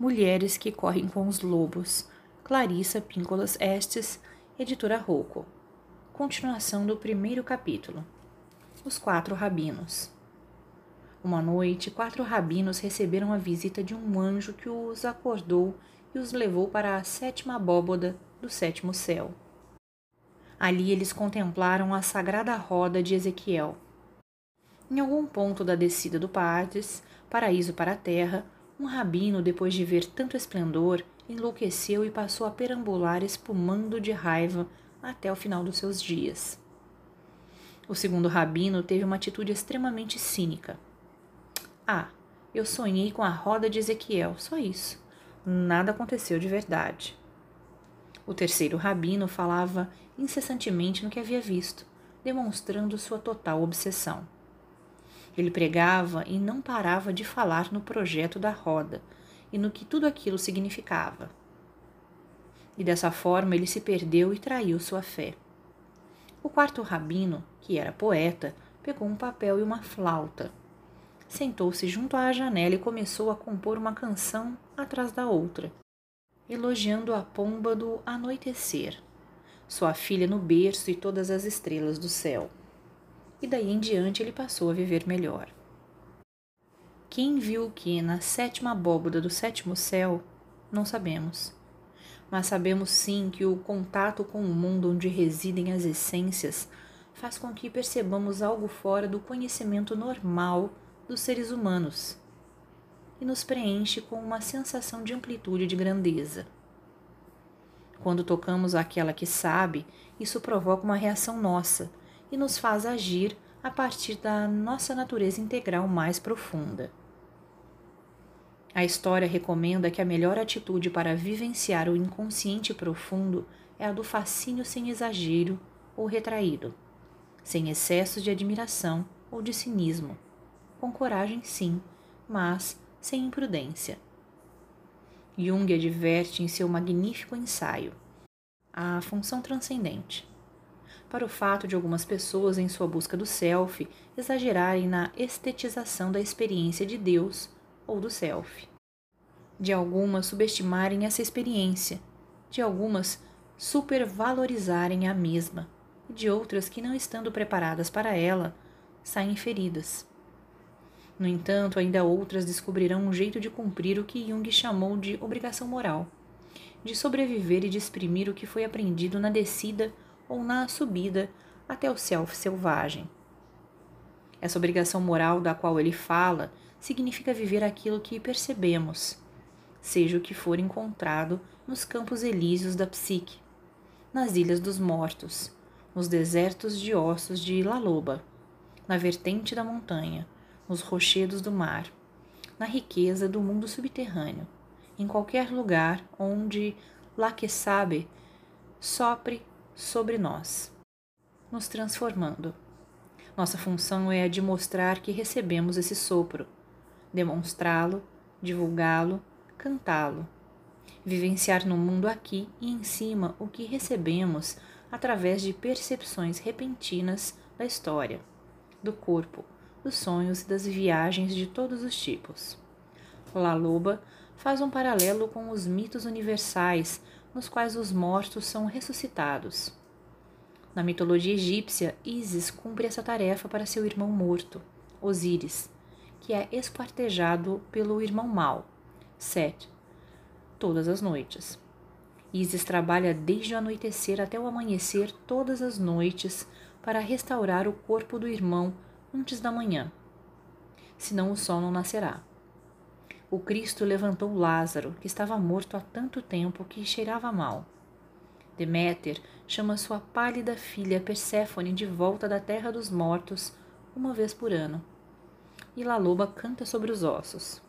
Mulheres que correm com os lobos. Clarissa Píncolas Estes, editora Rouco. Continuação do primeiro capítulo. Os quatro rabinos. Uma noite, quatro rabinos receberam a visita de um anjo que os acordou e os levou para a sétima abóboda do sétimo céu. Ali eles contemplaram a sagrada roda de Ezequiel. Em algum ponto da descida do Pardes, paraíso para a terra, um rabino, depois de ver tanto esplendor, enlouqueceu e passou a perambular espumando de raiva até o final dos seus dias. O segundo rabino teve uma atitude extremamente cínica. Ah, eu sonhei com a roda de Ezequiel, só isso. Nada aconteceu de verdade. O terceiro rabino falava incessantemente no que havia visto, demonstrando sua total obsessão. Ele pregava e não parava de falar no projeto da roda e no que tudo aquilo significava. E dessa forma ele se perdeu e traiu sua fé. O quarto rabino, que era poeta, pegou um papel e uma flauta. Sentou-se junto à janela e começou a compor uma canção atrás da outra, elogiando a pomba do anoitecer, sua filha no berço e todas as estrelas do céu. E daí em diante ele passou a viver melhor. Quem viu que na sétima abóboda do sétimo céu, não sabemos mas sabemos sim que o contato com o mundo onde residem as essências faz com que percebamos algo fora do conhecimento normal dos seres humanos e nos preenche com uma sensação de amplitude e de grandeza. Quando tocamos aquela que sabe, isso provoca uma reação nossa e nos faz agir a partir da nossa natureza integral mais profunda. A história recomenda que a melhor atitude para vivenciar o inconsciente profundo é a do fascínio sem exagero ou retraído, sem excesso de admiração ou de cinismo, com coragem sim, mas sem imprudência. Jung adverte em seu magnífico ensaio a função transcendente. Para o fato de algumas pessoas, em sua busca do self, exagerarem na estetização da experiência de Deus ou do self. De algumas subestimarem essa experiência, de algumas supervalorizarem a mesma, e de outras que, não estando preparadas para ela, saem feridas. No entanto, ainda outras descobrirão um jeito de cumprir o que Jung chamou de obrigação moral, de sobreviver e de exprimir o que foi aprendido na descida ou na subida até o self selvagem. Essa obrigação moral da qual ele fala significa viver aquilo que percebemos, seja o que for encontrado nos campos elíseos da psique, nas ilhas dos mortos, nos desertos de ossos de Laloba, na vertente da montanha, nos rochedos do mar, na riqueza do mundo subterrâneo, em qualquer lugar onde lá que sabe sopre sobre nós, nos transformando. Nossa função é a de mostrar que recebemos esse sopro demonstrá-lo, divulgá-lo, cantá-lo. Vivenciar no mundo aqui e em cima o que recebemos através de percepções repentinas da história, do corpo, dos sonhos e das viagens de todos os tipos. La Loba faz um paralelo com os mitos universais nos quais os mortos são ressuscitados. Na mitologia egípcia, Isis cumpre essa tarefa para seu irmão morto, Osíris, que é esquartejado pelo irmão mau, Set, todas as noites. Isis trabalha desde o anoitecer até o amanhecer todas as noites para restaurar o corpo do irmão antes da manhã. Senão o sol não nascerá. O Cristo levantou Lázaro, que estava morto há tanto tempo que cheirava mal. Deméter chama sua pálida filha Perséfone de volta da terra dos mortos uma vez por ano e La Loba canta sobre os ossos.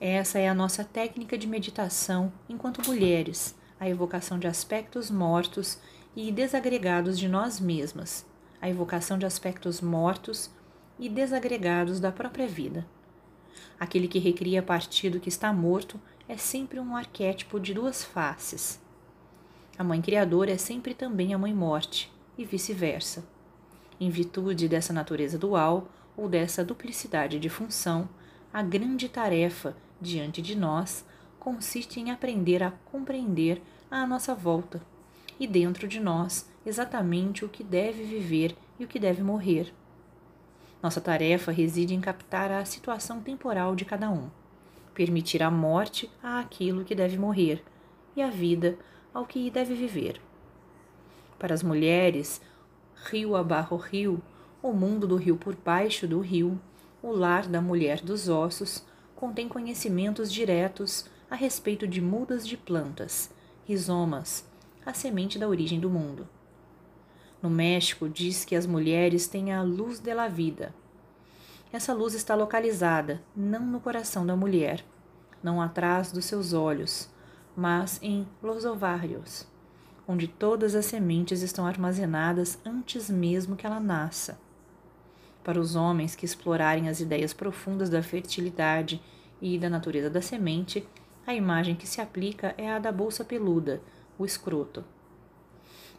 Essa é a nossa técnica de meditação enquanto mulheres, a evocação de aspectos mortos e desagregados de nós mesmas, a evocação de aspectos mortos e desagregados da própria vida. Aquele que recria a partir do que está morto é sempre um arquétipo de duas faces. A mãe criadora é sempre também a mãe morte, e vice-versa. Em virtude dessa natureza dual, ou dessa duplicidade de função, a grande tarefa diante de nós consiste em aprender a compreender à nossa volta e dentro de nós exatamente o que deve viver e o que deve morrer. Nossa tarefa reside em captar a situação temporal de cada um, permitir a morte àquilo que deve morrer e a vida ao que deve viver. Para as mulheres, rio abarro rio, o mundo do rio por baixo do rio, o lar da mulher dos ossos, contém conhecimentos diretos a respeito de mudas de plantas, rizomas, a semente da origem do mundo. No México, diz que as mulheres têm a luz de la vida. Essa luz está localizada não no coração da mulher, não atrás dos seus olhos, mas em los ovários, onde todas as sementes estão armazenadas antes mesmo que ela nasça. Para os homens que explorarem as ideias profundas da fertilidade e da natureza da semente, a imagem que se aplica é a da bolsa peluda, o escroto.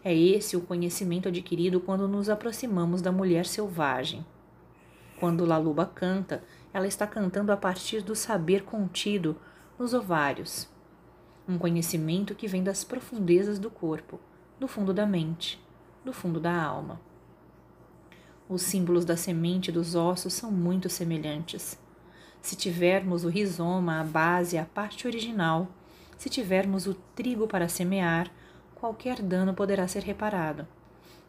É esse o conhecimento adquirido quando nos aproximamos da mulher selvagem. Quando Laluba canta, ela está cantando a partir do saber contido nos ovários, um conhecimento que vem das profundezas do corpo, do fundo da mente, do fundo da alma. Os símbolos da semente e dos ossos são muito semelhantes. Se tivermos o rizoma, a base, a parte original, se tivermos o trigo para semear, qualquer dano poderá ser reparado.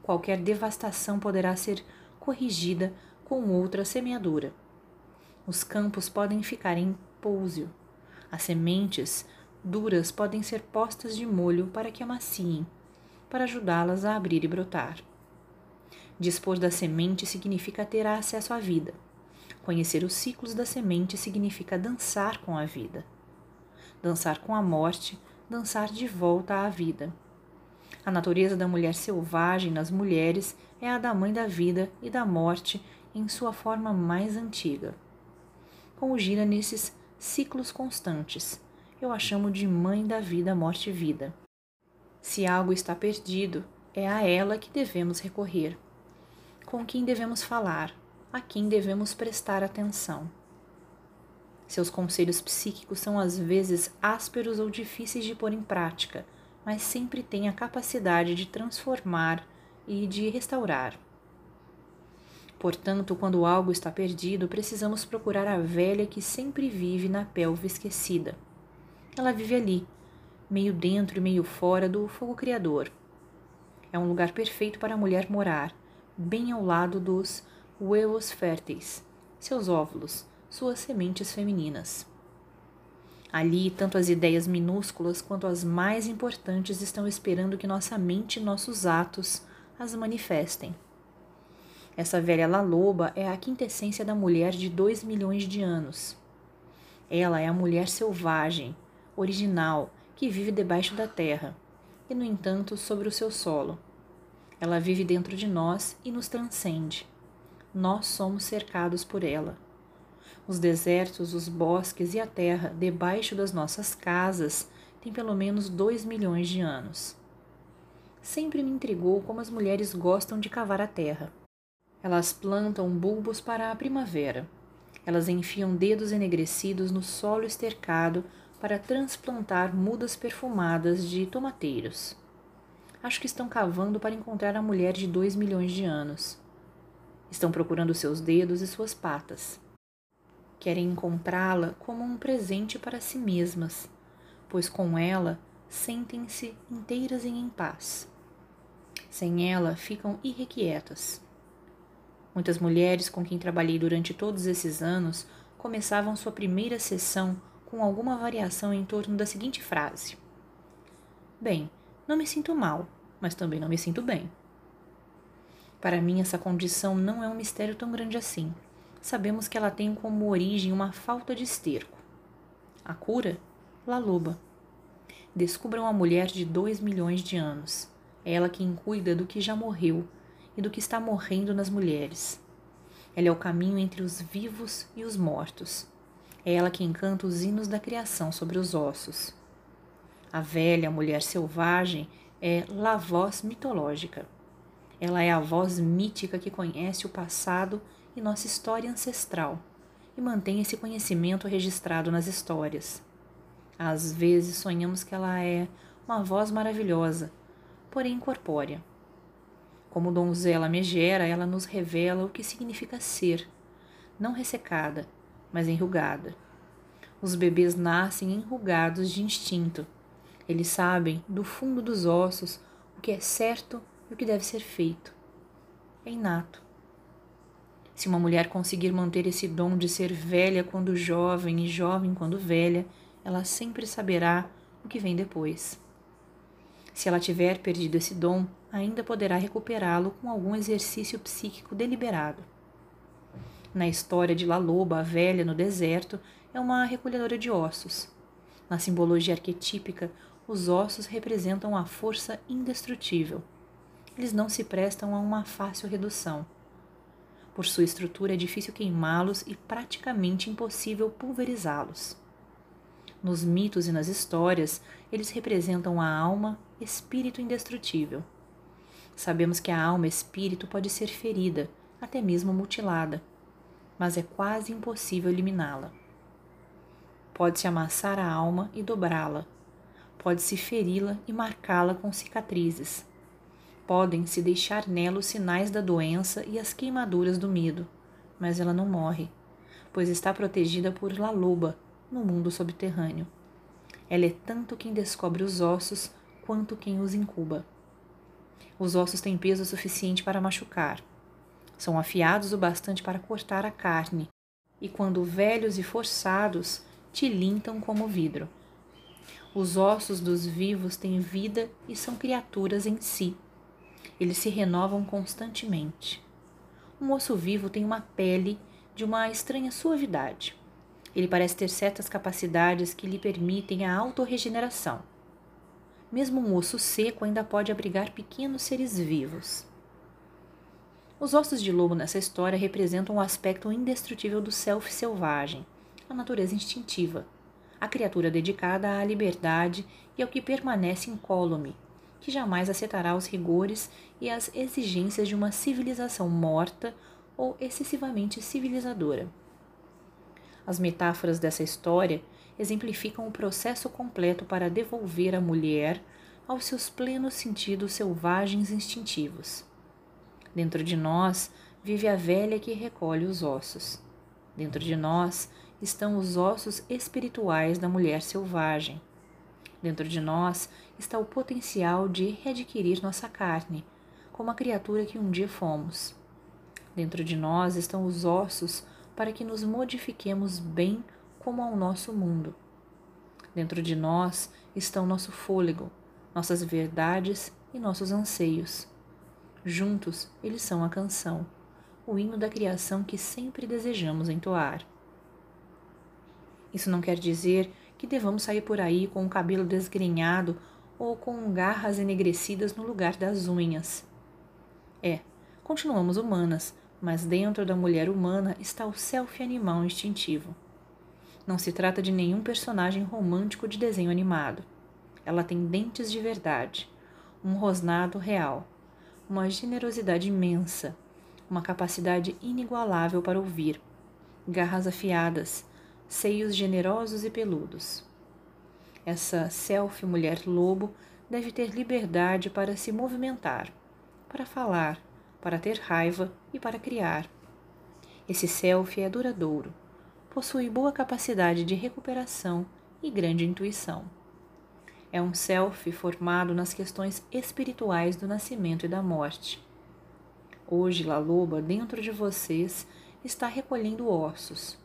Qualquer devastação poderá ser corrigida com outra semeadura. Os campos podem ficar em pouso. As sementes duras podem ser postas de molho para que amaciem, para ajudá-las a abrir e brotar. Dispor da semente significa ter acesso à vida. Conhecer os ciclos da semente significa dançar com a vida. Dançar com a morte, dançar de volta à vida. A natureza da mulher selvagem nas mulheres é a da mãe da vida e da morte em sua forma mais antiga. Como gira nesses ciclos constantes, eu a chamo de mãe da vida, morte e vida. Se algo está perdido, é a ela que devemos recorrer. Com quem devemos falar, a quem devemos prestar atenção. Seus conselhos psíquicos são às vezes ásperos ou difíceis de pôr em prática, mas sempre têm a capacidade de transformar e de restaurar. Portanto, quando algo está perdido, precisamos procurar a velha que sempre vive na pelve esquecida ela vive ali, meio dentro e meio fora do fogo criador. É um lugar perfeito para a mulher morar, bem ao lado dos huevos férteis, seus óvulos, suas sementes femininas. Ali, tanto as ideias minúsculas quanto as mais importantes estão esperando que nossa mente e nossos atos as manifestem. Essa velha Laloba é a quintessência da mulher de dois milhões de anos. Ela é a mulher selvagem, original que vive debaixo da terra e, no entanto, sobre o seu solo. Ela vive dentro de nós e nos transcende. Nós somos cercados por ela. Os desertos, os bosques e a terra debaixo das nossas casas têm pelo menos dois milhões de anos. Sempre me intrigou como as mulheres gostam de cavar a terra. Elas plantam bulbos para a primavera. Elas enfiam dedos enegrecidos no solo estercado para transplantar mudas perfumadas de tomateiros. Acho que estão cavando para encontrar a mulher de dois milhões de anos. Estão procurando seus dedos e suas patas. Querem encontrá-la como um presente para si mesmas, pois com ela sentem-se inteiras e em paz. Sem ela, ficam irrequietas. Muitas mulheres com quem trabalhei durante todos esses anos começavam sua primeira sessão com alguma variação em torno da seguinte frase: Bem, não me sinto mal, mas também não me sinto bem. Para mim, essa condição não é um mistério tão grande assim. Sabemos que ela tem como origem uma falta de esterco. A cura? La Loba. Descubram a mulher de dois milhões de anos. É ela quem cuida do que já morreu e do que está morrendo nas mulheres. Ela é o caminho entre os vivos e os mortos é ela quem canta os hinos da criação sobre os ossos. A velha mulher selvagem é la voz mitológica. Ela é a voz mítica que conhece o passado e nossa história ancestral e mantém esse conhecimento registrado nas histórias. Às vezes sonhamos que ela é uma voz maravilhosa, porém incorpórea. Como donzela megera, ela nos revela o que significa ser, não ressecada, mas enrugada. Os bebês nascem enrugados de instinto. Eles sabem, do fundo dos ossos, o que é certo e o que deve ser feito. É inato. Se uma mulher conseguir manter esse dom de ser velha quando jovem e jovem quando velha, ela sempre saberá o que vem depois. Se ela tiver perdido esse dom, ainda poderá recuperá-lo com algum exercício psíquico deliberado. Na história de La Loba, a velha no deserto é uma recolhedora de ossos. Na simbologia arquetípica, os ossos representam a força indestrutível. Eles não se prestam a uma fácil redução. Por sua estrutura é difícil queimá-los e praticamente impossível pulverizá-los. Nos mitos e nas histórias, eles representam a alma, espírito indestrutível. Sabemos que a alma espírito pode ser ferida, até mesmo mutilada, mas é quase impossível eliminá-la. Pode-se amassar a alma e dobrá-la. Pode-se feri-la e marcá-la com cicatrizes. Podem-se deixar nela os sinais da doença e as queimaduras do medo, mas ela não morre, pois está protegida por La Loba, no mundo subterrâneo. Ela é tanto quem descobre os ossos quanto quem os incuba. Os ossos têm peso suficiente para machucar. São afiados o bastante para cortar a carne, e quando velhos e forçados, tilintam como vidro. Os ossos dos vivos têm vida e são criaturas em si. Eles se renovam constantemente. Um osso vivo tem uma pele de uma estranha suavidade. Ele parece ter certas capacidades que lhe permitem a autorregeneração. Mesmo um osso seco ainda pode abrigar pequenos seres vivos. Os ossos de lobo nessa história representam o aspecto indestrutível do self selvagem, a natureza instintiva, a criatura dedicada à liberdade e ao que permanece incólume, que jamais aceitará os rigores e as exigências de uma civilização morta ou excessivamente civilizadora. As metáforas dessa história exemplificam o processo completo para devolver a mulher aos seus plenos sentidos selvagens instintivos. Dentro de nós vive a velha que recolhe os ossos. Dentro de nós estão os ossos espirituais da mulher selvagem. Dentro de nós está o potencial de readquirir nossa carne, como a criatura que um dia fomos. Dentro de nós estão os ossos para que nos modifiquemos bem como ao nosso mundo. Dentro de nós estão nosso fôlego, nossas verdades e nossos anseios. Juntos, eles são a canção, o hino da criação que sempre desejamos entoar. Isso não quer dizer que devamos sair por aí com o cabelo desgrenhado ou com garras enegrecidas no lugar das unhas. É, continuamos humanas, mas dentro da mulher humana está o self animal instintivo. Não se trata de nenhum personagem romântico de desenho animado. Ela tem dentes de verdade, um rosnado real, uma generosidade imensa, uma capacidade inigualável para ouvir, garras afiadas, seios generosos e peludos. Essa self mulher lobo deve ter liberdade para se movimentar, para falar, para ter raiva e para criar. Esse self é duradouro, possui boa capacidade de recuperação e grande intuição. É um self formado nas questões espirituais do nascimento e da morte. Hoje, La Loba, dentro de vocês, está recolhendo ossos.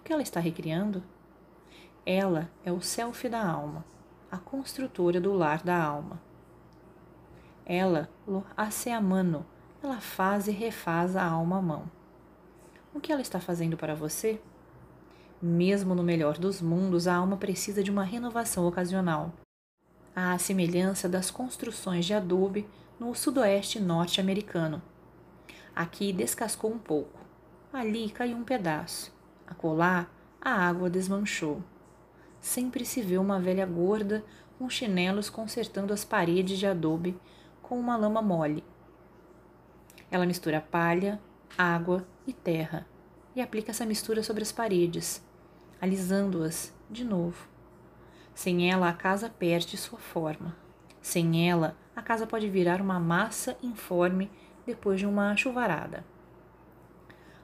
O que ela está recriando? Ela é o self da alma, a construtora do lar da alma. Ela lo hace a mano, ela faz e refaz a alma à mão. O que ela está fazendo para você? Mesmo no melhor dos mundos, a alma precisa de uma renovação ocasional. À semelhança das construções de adobe no sudoeste norte-americano. Aqui descascou um pouco, ali caiu um pedaço, acolá a água desmanchou. Sempre se vê uma velha gorda com chinelos consertando as paredes de adobe com uma lama mole ela mistura palha, água e terra e aplica essa mistura sobre as paredes, alisando-as de novo. Sem ela, a casa perde sua forma. Sem ela, a casa pode virar uma massa informe depois de uma chuvarada.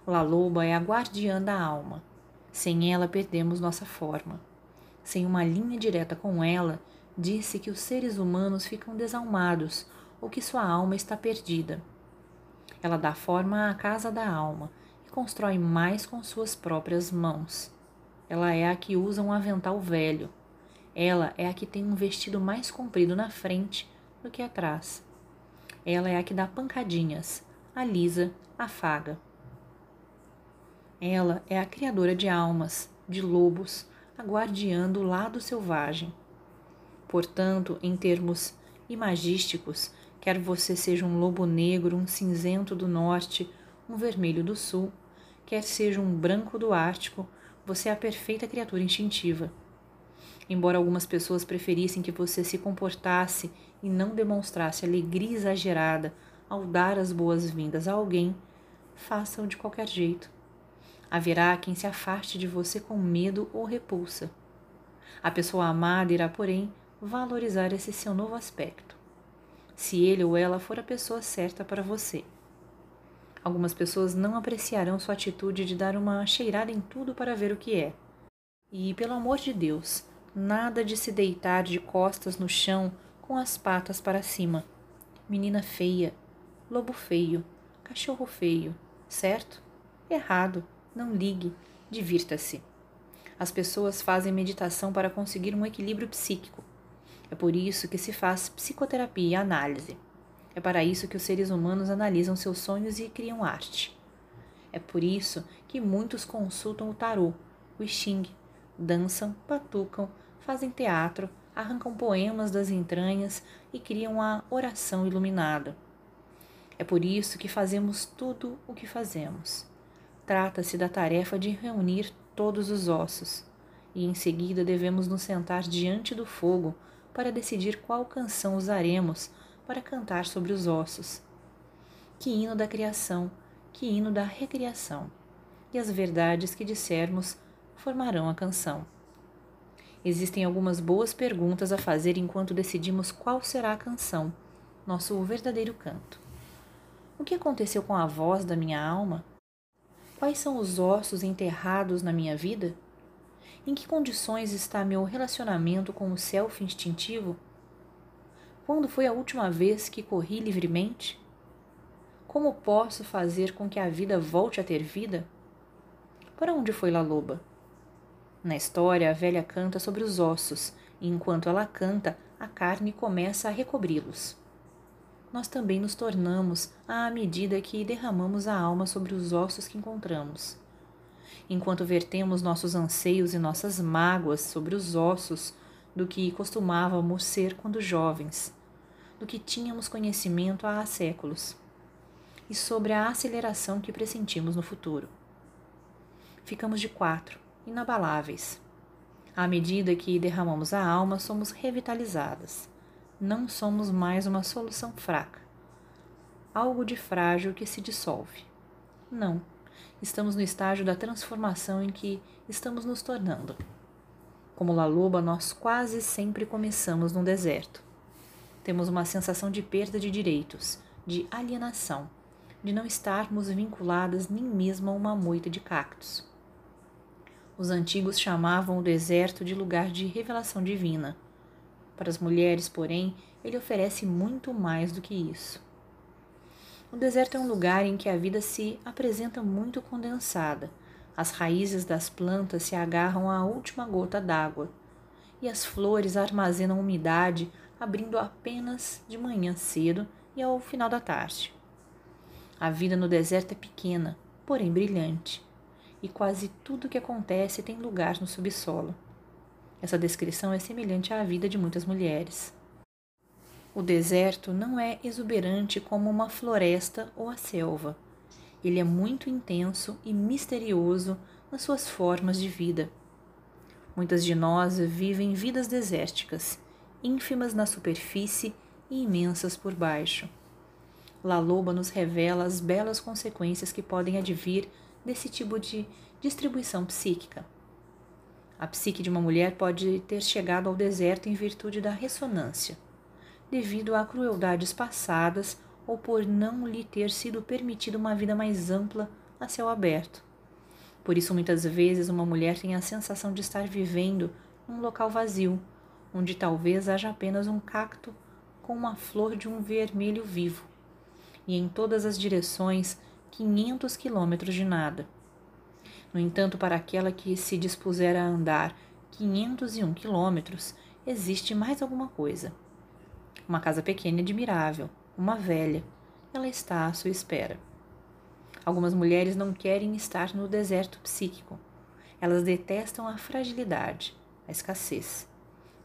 La Loba é a guardiã da alma. Sem ela, perdemos nossa forma. Sem uma linha direta com ela, disse que os seres humanos ficam desalmados ou que sua alma está perdida. Ela dá forma à casa da alma e constrói mais com suas próprias mãos. Ela é a que usa um avental velho. Ela é a que tem um vestido mais comprido na frente do que atrás. Ela é a que dá pancadinhas, alisa, afaga. Ela é a criadora de almas, de lobos, a guardiã do lado selvagem. Portanto, em termos imagísticos, quer você seja um lobo negro, um cinzento do norte, um vermelho do sul, quer seja um branco do Ártico, você é a perfeita criatura instintiva. Embora algumas pessoas preferissem que você se comportasse e não demonstrasse alegria exagerada ao dar as boas-vindas a alguém, faça-o de qualquer jeito. Haverá quem se afaste de você com medo ou repulsa. A pessoa amada irá, porém, valorizar esse seu novo aspecto, se ele ou ela for a pessoa certa para você. Algumas pessoas não apreciarão sua atitude de dar uma cheirada em tudo para ver o que é. E, pelo amor de Deus, nada de se deitar de costas no chão com as patas para cima. Menina feia, lobo feio, cachorro feio, certo? Errado, não ligue, divirta-se. As pessoas fazem meditação para conseguir um equilíbrio psíquico. É por isso que se faz psicoterapia e análise. É para isso que os seres humanos analisam seus sonhos e criam arte. É por isso que muitos consultam o tarô, o xing, dançam, patucam, fazem teatro, arrancam poemas das entranhas e criam a oração iluminada. É por isso que fazemos tudo o que fazemos. Trata-se da tarefa de reunir todos os ossos, e em seguida devemos nos sentar diante do fogo para decidir qual canção usaremos para cantar sobre os ossos. Que hino da criação, que hino da recriação. E as verdades que dissermos formarão a canção. Existem algumas boas perguntas a fazer enquanto decidimos qual será a canção, nosso verdadeiro canto. O que aconteceu com a voz da minha alma? Quais são os ossos enterrados na minha vida? Em que condições está meu relacionamento com o self instintivo? Quando foi a última vez que corri livremente? Como posso fazer com que a vida volte a ter vida? Para onde foi La Loba? Na história, a velha canta sobre os ossos, e enquanto ela canta, a carne começa a recobri-los. Nós também nos tornamos à medida que derramamos a alma sobre os ossos que encontramos. Enquanto vertemos nossos anseios e nossas mágoas sobre os ossos do que costumávamos ser quando jovens, do que tínhamos conhecimento há séculos, e sobre a aceleração que pressentimos no futuro. Ficamos de quatro, inabaláveis. À medida que derramamos a alma, somos revitalizadas. Não somos mais uma solução fraca, algo de frágil que se dissolve. Não, estamos no estágio da transformação em que estamos nos tornando. Como La Loba, nós quase sempre começamos no deserto. Temos uma sensação de perda de direitos, de alienação, de não estarmos vinculadas nem mesmo a uma moita de cactos. Os antigos chamavam o deserto de lugar de revelação divina. Para as mulheres, porém, ele oferece muito mais do que isso. O deserto é um lugar em que a vida se apresenta muito condensada. As raízes das plantas se agarram à última gota d'água e as flores armazenam umidade, abrindo apenas de manhã cedo e ao final da tarde. A vida no deserto é pequena, porém brilhante e quase tudo o que acontece tem lugar no subsolo. Essa descrição é semelhante à vida de muitas mulheres. O deserto não é exuberante como uma floresta ou a selva. Ele é muito intenso e misterioso nas suas formas de vida. Muitas de nós vivem vidas desérticas, ínfimas na superfície e imensas por baixo. La Loba nos revela as belas consequências que podem advir desse tipo de distribuição psíquica. A psique de uma mulher pode ter chegado ao deserto em virtude da ressonância, devido a crueldades passadas ou por não lhe ter sido permitida uma vida mais ampla a céu aberto. Por isso, muitas vezes, uma mulher tem a sensação de estar vivendo num local vazio, onde talvez haja apenas um cacto com uma flor de um vermelho vivo, e em todas as direções 500 quilômetros de nada. No entanto, para aquela que se dispuser a andar 501 quilômetros, existe mais alguma coisa. Uma casa pequena e admirável, uma velha. Ela está à sua espera. Algumas mulheres não querem estar no deserto psíquico. Elas detestam a fragilidade, a escassez.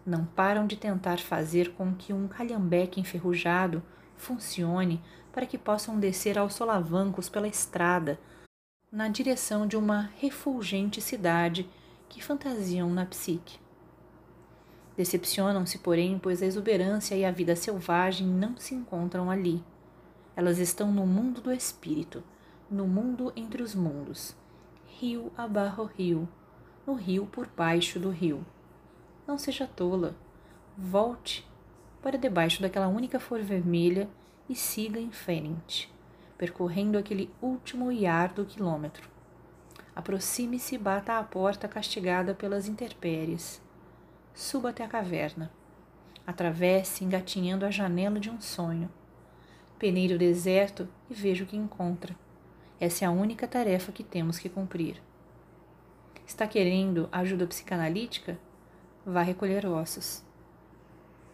Não param de tentar fazer com que um calhambeque enferrujado funcione para que possam descer aos solavancos pela estrada na direção de uma refulgente cidade que fantasiam na psique. Decepcionam-se, porém, pois a exuberância e a vida selvagem não se encontram ali. Elas estão no mundo do espírito, no mundo entre os mundos, rio abarro rio, no rio por baixo do rio. Não seja tola. Volte para debaixo daquela única flor vermelha e siga em frente, percorrendo aquele último iardo quilômetro. Aproxime-se e bata à porta castigada pelas intempéries suba até a caverna. Atravesse engatinhando a janela de um sonho. Peneire o deserto e veja o que encontra. Essa é a única tarefa que temos que cumprir. Está querendo ajuda psicanalítica? Vá recolher ossos.